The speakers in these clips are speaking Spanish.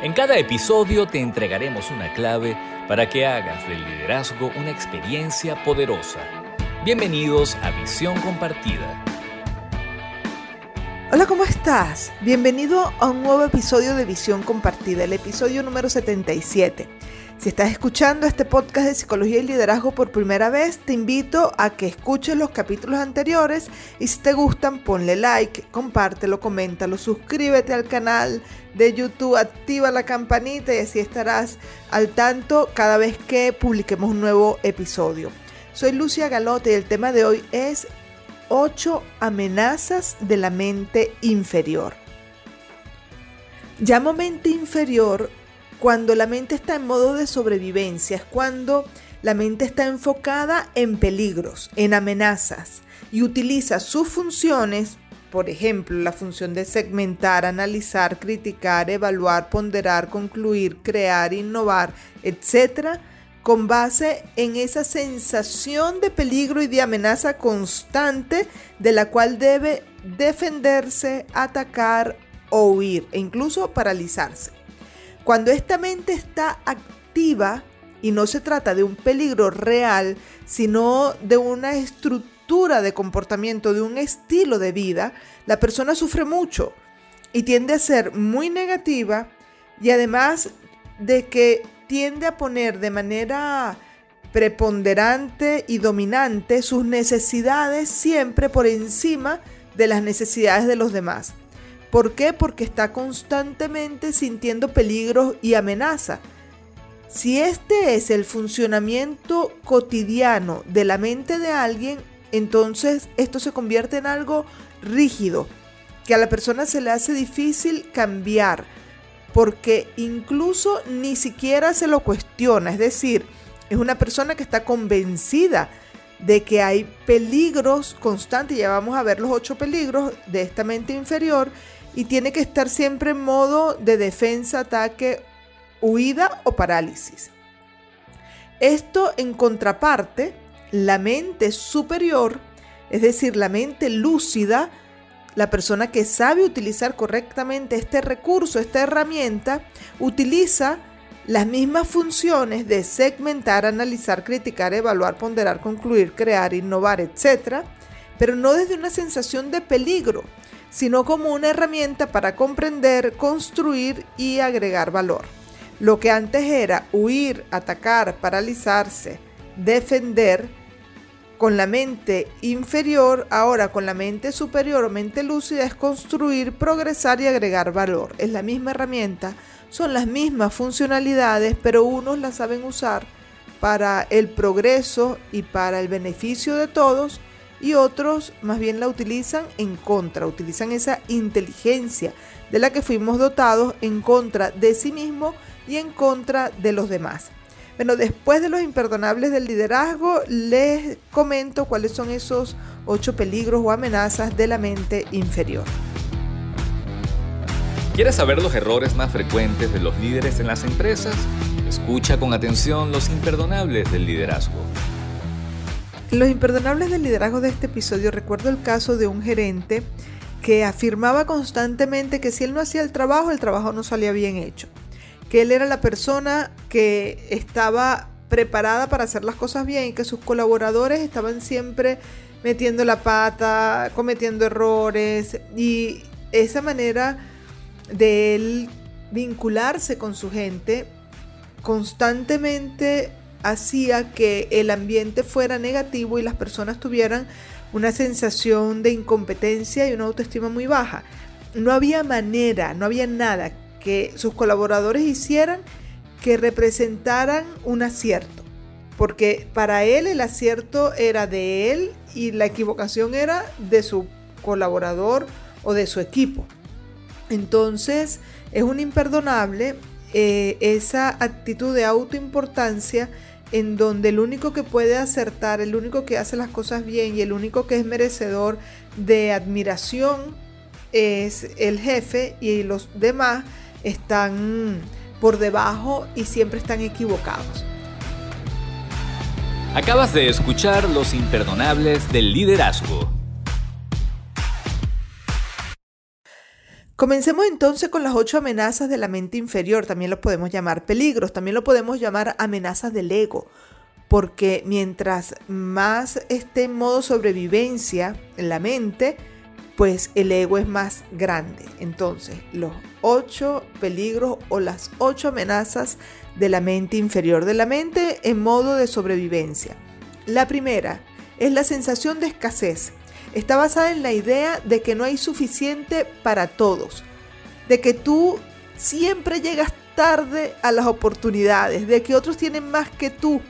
En cada episodio te entregaremos una clave para que hagas del liderazgo una experiencia poderosa. Bienvenidos a Visión Compartida. Hola, ¿cómo estás? Bienvenido a un nuevo episodio de Visión Compartida, el episodio número 77. Si estás escuchando este podcast de psicología y liderazgo por primera vez, te invito a que escuches los capítulos anteriores y si te gustan, ponle like, compártelo, coméntalo, suscríbete al canal de YouTube, activa la campanita y así estarás al tanto cada vez que publiquemos un nuevo episodio. Soy Lucia Galote y el tema de hoy es 8 amenazas de la mente inferior. Llamo mente inferior cuando la mente está en modo de sobrevivencia, es cuando la mente está enfocada en peligros, en amenazas y utiliza sus funciones, por ejemplo, la función de segmentar, analizar, criticar, evaluar, ponderar, concluir, crear, innovar, etc., con base en esa sensación de peligro y de amenaza constante de la cual debe defenderse, atacar o huir e incluso paralizarse. Cuando esta mente está activa y no se trata de un peligro real, sino de una estructura de comportamiento, de un estilo de vida, la persona sufre mucho y tiende a ser muy negativa y además de que tiende a poner de manera preponderante y dominante sus necesidades siempre por encima de las necesidades de los demás. ¿Por qué? Porque está constantemente sintiendo peligros y amenaza. Si este es el funcionamiento cotidiano de la mente de alguien, entonces esto se convierte en algo rígido, que a la persona se le hace difícil cambiar, porque incluso ni siquiera se lo cuestiona, es decir, es una persona que está convencida de que hay peligros constantes, ya vamos a ver los ocho peligros de esta mente inferior, y tiene que estar siempre en modo de defensa, ataque, huida o parálisis. Esto en contraparte, la mente superior, es decir, la mente lúcida, la persona que sabe utilizar correctamente este recurso, esta herramienta, utiliza las mismas funciones de segmentar, analizar, criticar, evaluar, ponderar, concluir, crear, innovar, etc., pero no desde una sensación de peligro, sino como una herramienta para comprender, construir y agregar valor. Lo que antes era huir, atacar, paralizarse, defender, con la mente inferior, ahora con la mente superior o mente lúcida es construir, progresar y agregar valor. Es la misma herramienta, son las mismas funcionalidades, pero unos la saben usar para el progreso y para el beneficio de todos y otros más bien la utilizan en contra, utilizan esa inteligencia de la que fuimos dotados en contra de sí mismo y en contra de los demás. Bueno, después de los imperdonables del liderazgo, les comento cuáles son esos ocho peligros o amenazas de la mente inferior. ¿Quieres saber los errores más frecuentes de los líderes en las empresas? Escucha con atención los imperdonables del liderazgo. Los imperdonables del liderazgo de este episodio recuerdo el caso de un gerente que afirmaba constantemente que si él no hacía el trabajo, el trabajo no salía bien hecho. Que él era la persona que estaba preparada para hacer las cosas bien y que sus colaboradores estaban siempre metiendo la pata, cometiendo errores y esa manera de él vincularse con su gente constantemente hacía que el ambiente fuera negativo y las personas tuvieran una sensación de incompetencia y una autoestima muy baja. No había manera, no había nada que sus colaboradores hicieran que representaran un acierto, porque para él el acierto era de él y la equivocación era de su colaborador o de su equipo. Entonces es un imperdonable eh, esa actitud de autoimportancia en donde el único que puede acertar, el único que hace las cosas bien y el único que es merecedor de admiración es el jefe y los demás están por debajo y siempre están equivocados. Acabas de escuchar Los Imperdonables del Liderazgo. Comencemos entonces con las ocho amenazas de la mente inferior, también lo podemos llamar peligros, también lo podemos llamar amenazas del ego, porque mientras más esté en modo sobrevivencia en la mente, pues el ego es más grande. Entonces, los ocho peligros o las ocho amenazas de la mente inferior, de la mente en modo de sobrevivencia. La primera es la sensación de escasez. Está basada en la idea de que no hay suficiente para todos, de que tú siempre llegas tarde a las oportunidades, de que otros tienen más que tú,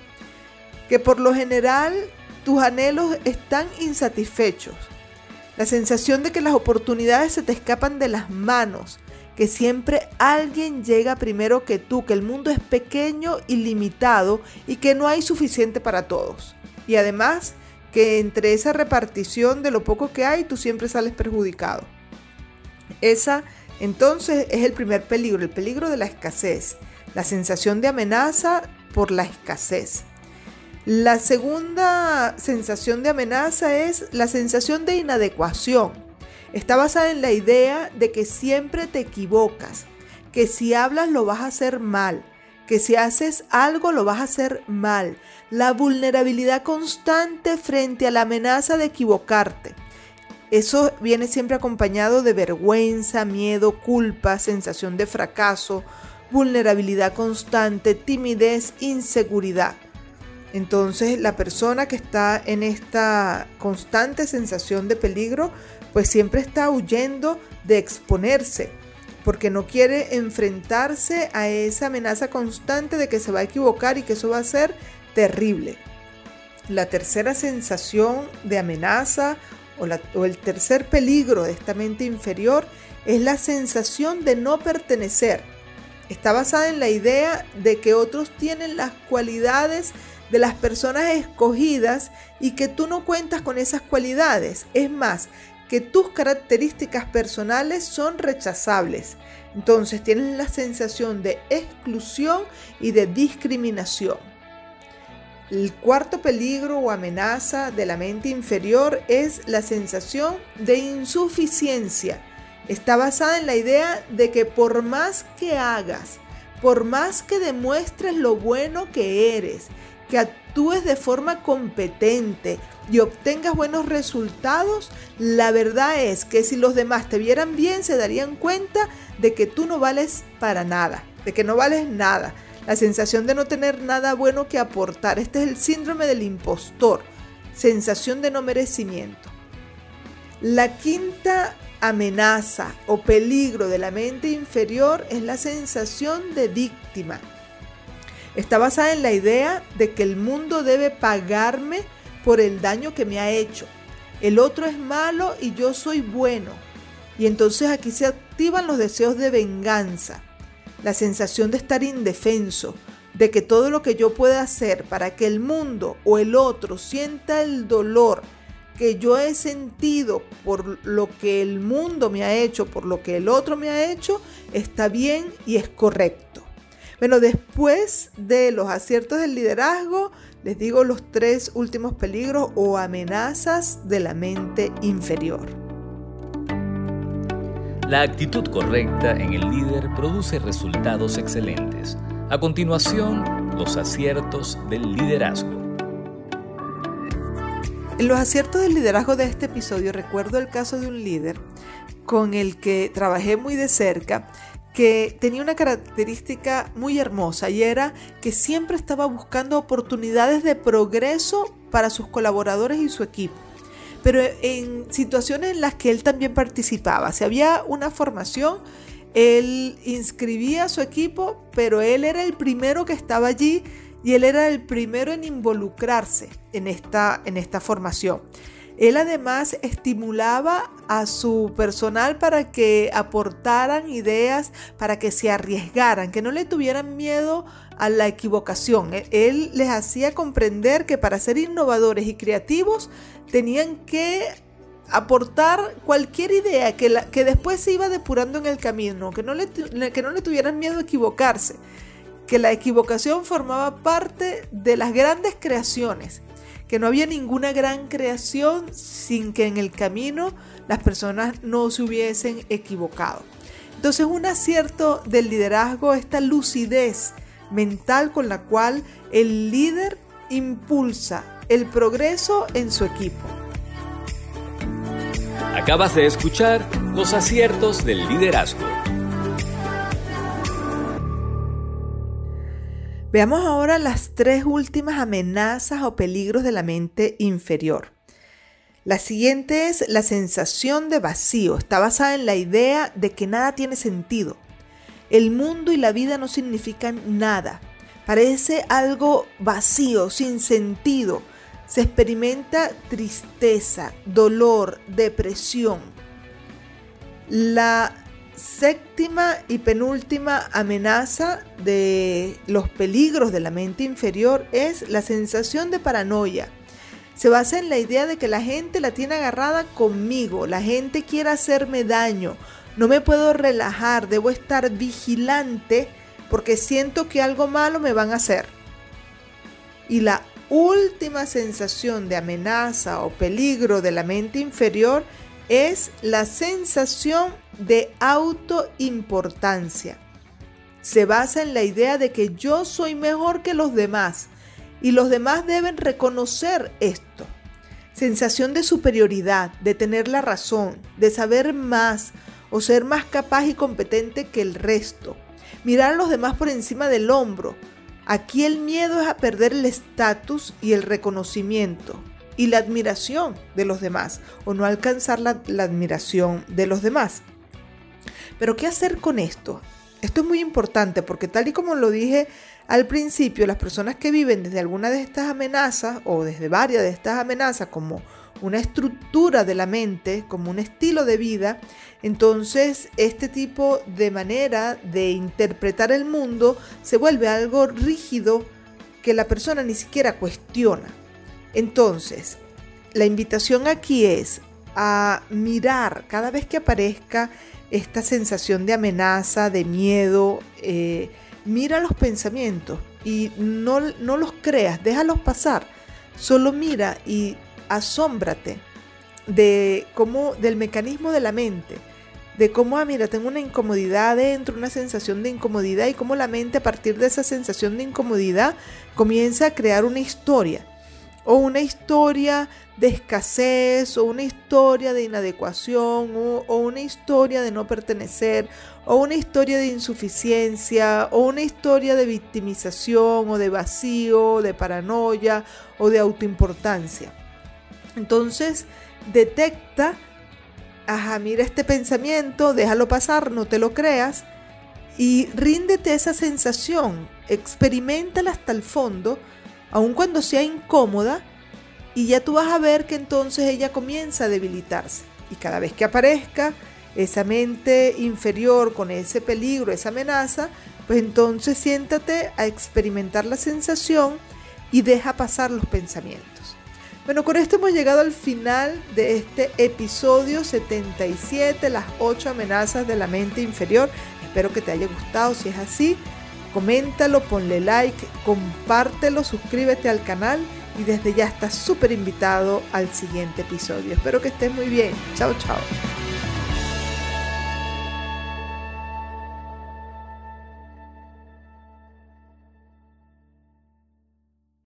que por lo general tus anhelos están insatisfechos la sensación de que las oportunidades se te escapan de las manos, que siempre alguien llega primero que tú, que el mundo es pequeño y limitado y que no hay suficiente para todos. Y además que entre esa repartición de lo poco que hay, tú siempre sales perjudicado. Esa entonces es el primer peligro, el peligro de la escasez, la sensación de amenaza por la escasez. La segunda sensación de amenaza es la sensación de inadecuación. Está basada en la idea de que siempre te equivocas, que si hablas lo vas a hacer mal, que si haces algo lo vas a hacer mal. La vulnerabilidad constante frente a la amenaza de equivocarte. Eso viene siempre acompañado de vergüenza, miedo, culpa, sensación de fracaso, vulnerabilidad constante, timidez, inseguridad. Entonces la persona que está en esta constante sensación de peligro, pues siempre está huyendo de exponerse, porque no quiere enfrentarse a esa amenaza constante de que se va a equivocar y que eso va a ser terrible. La tercera sensación de amenaza o, el tercer peligro de esta mente inferior es la sensación de no pertenecer. Está basada en la idea de que otros tienen las cualidades de las personas escogidas y que tú no cuentas con esas cualidades. Es más, que tus características personales son rechazables. Entonces tienes la sensación de exclusión y de discriminación. El cuarto peligro o amenaza de la mente inferior es la sensación de insuficiencia. Está basada en la idea de que por más que hagas, por más que demuestres lo bueno que eres, que actúes de forma competente y obtengas buenos resultados, la verdad es que si los demás te vieran bien se darían cuenta de que tú no vales para nada, de que no vales nada. La sensación de no tener nada bueno que aportar. Este es el síndrome del impostor, sensación de no merecimiento. La quinta amenaza o peligro de la mente inferior es la sensación de víctima. Está basada en la idea de que el mundo debe pagarme por el daño que me ha hecho. El otro es malo y yo soy bueno. Y entonces aquí se activan los deseos de venganza, la sensación de estar indefenso, de que todo lo que yo pueda hacer para que el mundo o el otro sienta el dolor que yo he sentido por lo que el mundo me ha hecho, por lo que el otro me ha hecho, está bien y es correcto. Bueno, después de los aciertos del liderazgo, les digo los tres últimos peligros o amenazas de la mente inferior. La actitud correcta en el líder produce resultados excelentes. A continuación, los aciertos del liderazgo. En los aciertos del liderazgo de este episodio recuerdo el caso de un líder con el que trabajé muy de cerca que tenía una característica muy hermosa y era que siempre estaba buscando oportunidades de progreso para sus colaboradores y su equipo. Pero en situaciones en las que él también participaba, si había una formación, él inscribía a su equipo, pero él era el primero que estaba allí y él era el primero en involucrarse en esta, en esta formación. Él además estimulaba a su personal para que aportaran ideas, para que se arriesgaran, que no le tuvieran miedo a la equivocación. E-, él les hacía comprender que para ser innovadores y creativos tenían que aportar cualquier idea que, después se iba depurando en el camino, que no, le, que no le tuvieran miedo a equivocarse, que la equivocación formaba parte de las grandes creaciones que no había ninguna gran creación sin que en el camino las personas no se hubiesen equivocado. Entonces un acierto del liderazgo, esta lucidez mental con la cual el líder impulsa el progreso en su equipo. Acabas de escuchar los aciertos del liderazgo. Veamos ahora las tres últimas amenazas o peligros de la mente inferior. La siguiente es la sensación de vacío. Está basada en la idea de que nada tiene sentido. El mundo y la vida no significan nada. Parece algo vacío, sin sentido. Se experimenta tristeza, dolor, depresión. La séptima y penúltima amenaza de los peligros de la mente inferior es la sensación de paranoia. Se basa en la idea de que la gente la tiene agarrada conmigo, la gente quiere hacerme daño, no me puedo relajar, debo estar vigilante porque siento que algo malo me van a hacer. Y la última sensación de amenaza o peligro de la mente inferior es la sensación de autoimportancia. Se basa en la idea de que yo soy mejor que los demás y los demás deben reconocer esto. Sensación de superioridad, de tener la razón, de saber más o ser más capaz y competente que el resto. Mirar a los demás por encima del hombro. Aquí el miedo es a perder el estatus y el reconocimiento y la admiración de los demás o no alcanzar la, la admiración de los demás. Pero ¿qué hacer con esto? Esto es muy importante porque tal y como lo dije al principio, las personas que viven desde alguna de estas amenazas o desde varias de estas amenazas como una estructura de la mente, como un estilo de vida, entonces este tipo de manera de interpretar el mundo se vuelve algo rígido que la persona ni siquiera cuestiona. Entonces, la invitación aquí es a mirar cada vez que aparezca esta sensación de amenaza, de miedo, eh, mira los pensamientos y no, no los creas, déjalos pasar. Solo mira y asómbrate de cómo, del mecanismo de la mente, de cómo, ah, mira, tengo una incomodidad dentro, una sensación de incomodidad y cómo la mente a partir de esa sensación de incomodidad comienza a crear una historia o una historia de escasez o una historia de inadecuación o, una historia de no pertenecer o una historia de insuficiencia o una historia de victimización o de vacío, de paranoia o de autoimportancia. Entonces, detecta, ajá, mira este pensamiento, déjalo pasar, no te lo creas y ríndete esa sensación, experimentala hasta el fondo aun cuando sea incómoda, y ya tú vas a ver que entonces ella comienza a debilitarse. Y cada vez que aparezca esa mente inferior con ese peligro, esa amenaza, pues entonces siéntate a experimentar la sensación y deja pasar los pensamientos. Bueno, con esto hemos llegado al final de este episodio 77, las 8 amenazas de la mente inferior. Espero que te haya gustado, si es así, coméntalo, ponle like, compártelo, suscríbete al canal y desde ya estás súper invitado al siguiente episodio. Espero que estés muy bien. Chao, chao.